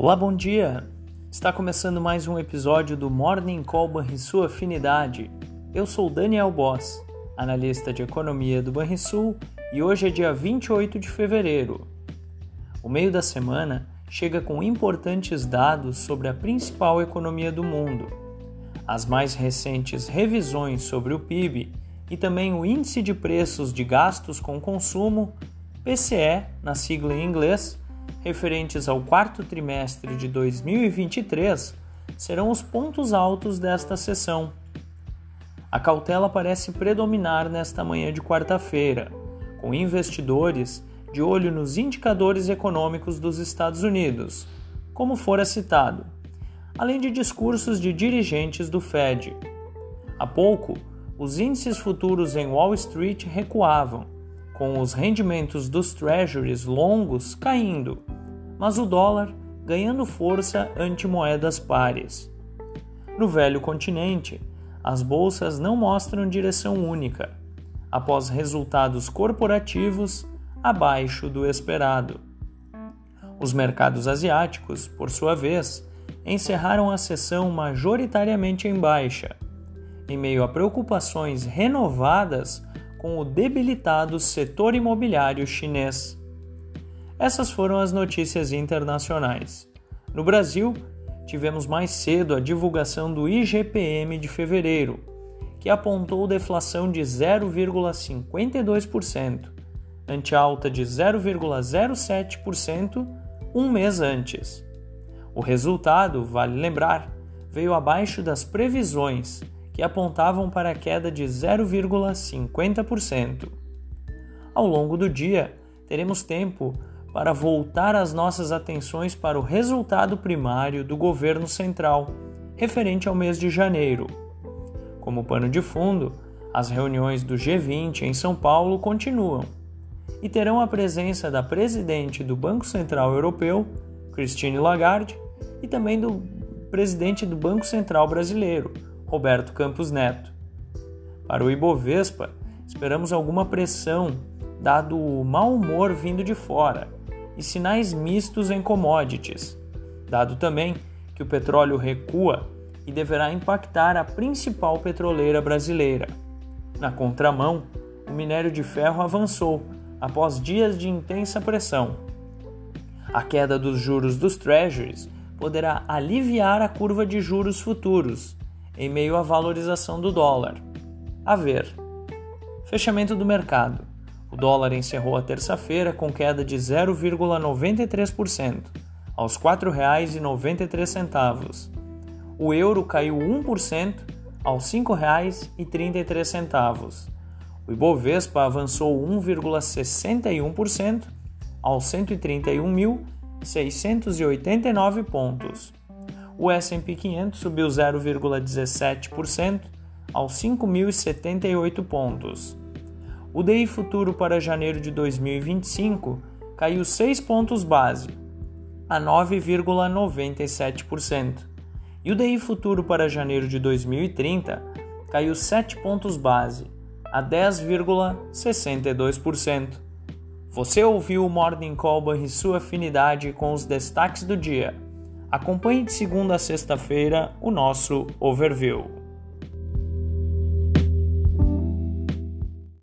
Olá, bom dia! Está começando mais um episódio do Morning Call Banrisul Afinidade. Eu sou Daniel Boss, analista de economia do Banrisul, e hoje é dia 28 de fevereiro. O meio da semana chega com importantes dados sobre a principal economia do mundo. As mais recentes revisões sobre o PIB e também o Índice de Preços de Gastos com Consumo, PCE, na sigla em inglês, referentes ao quarto trimestre de 2023, serão os pontos altos desta sessão. A cautela parece predominar nesta manhã de quarta-feira, com investidores de olho nos indicadores econômicos dos Estados Unidos, como fora citado, além de discursos de dirigentes do Fed. Há pouco, os índices futuros em Wall Street recuavam, com os rendimentos dos treasuries longos caindo, mas o dólar ganhando força ante moedas pares. No velho continente, as bolsas não mostram direção única, após resultados corporativos abaixo do esperado. Os mercados asiáticos, por sua vez, encerraram a sessão majoritariamente em baixa em meio a preocupações renovadas com o debilitado setor imobiliário chinês. Essas foram as notícias internacionais. No Brasil, tivemos mais cedo a divulgação do IGPM de fevereiro, que apontou deflação de 0,52%, ante alta de 0,07% um mês antes. O resultado, vale lembrar, veio abaixo das previsões que apontavam para a queda de 0,50%. Ao longo do dia, teremos tempo para voltar as nossas atenções para o resultado primário do governo central, referente ao mês de janeiro. Como pano de fundo, as reuniões do G20 em São Paulo continuam e terão a presença da presidente do Banco Central Europeu, Christine Lagarde, e também do presidente do Banco Central Brasileiro, Roberto Campos Neto. Para o Ibovespa, esperamos alguma pressão, dado o mau humor vindo de fora, e sinais mistos em commodities, dado também que o petróleo recua e deverá impactar a principal petroleira brasileira. Na contramão, o minério de ferro avançou após dias de intensa pressão. A queda dos juros dos treasuries poderá aliviar a curva de juros futuros em meio à valorização do dólar. A ver. Fechamento do mercado. O dólar encerrou a terça-feira com queda de 0,93%, aos R$ 4,93. O euro caiu 1% aos R$ 5,33. O Ibovespa avançou 1,61% aos 131.689 pontos o S&P 500 subiu 0,17% aos 5.078 pontos. O DI futuro para janeiro de 2025 caiu 6 pontos base, a 9,97%. E o DI futuro para janeiro de 2030 caiu 7 pontos base, a 10,62%. Você ouviu o Morning Call e sua afinidade com os destaques do dia. Acompanhe de segunda a sexta-feira o nosso overview.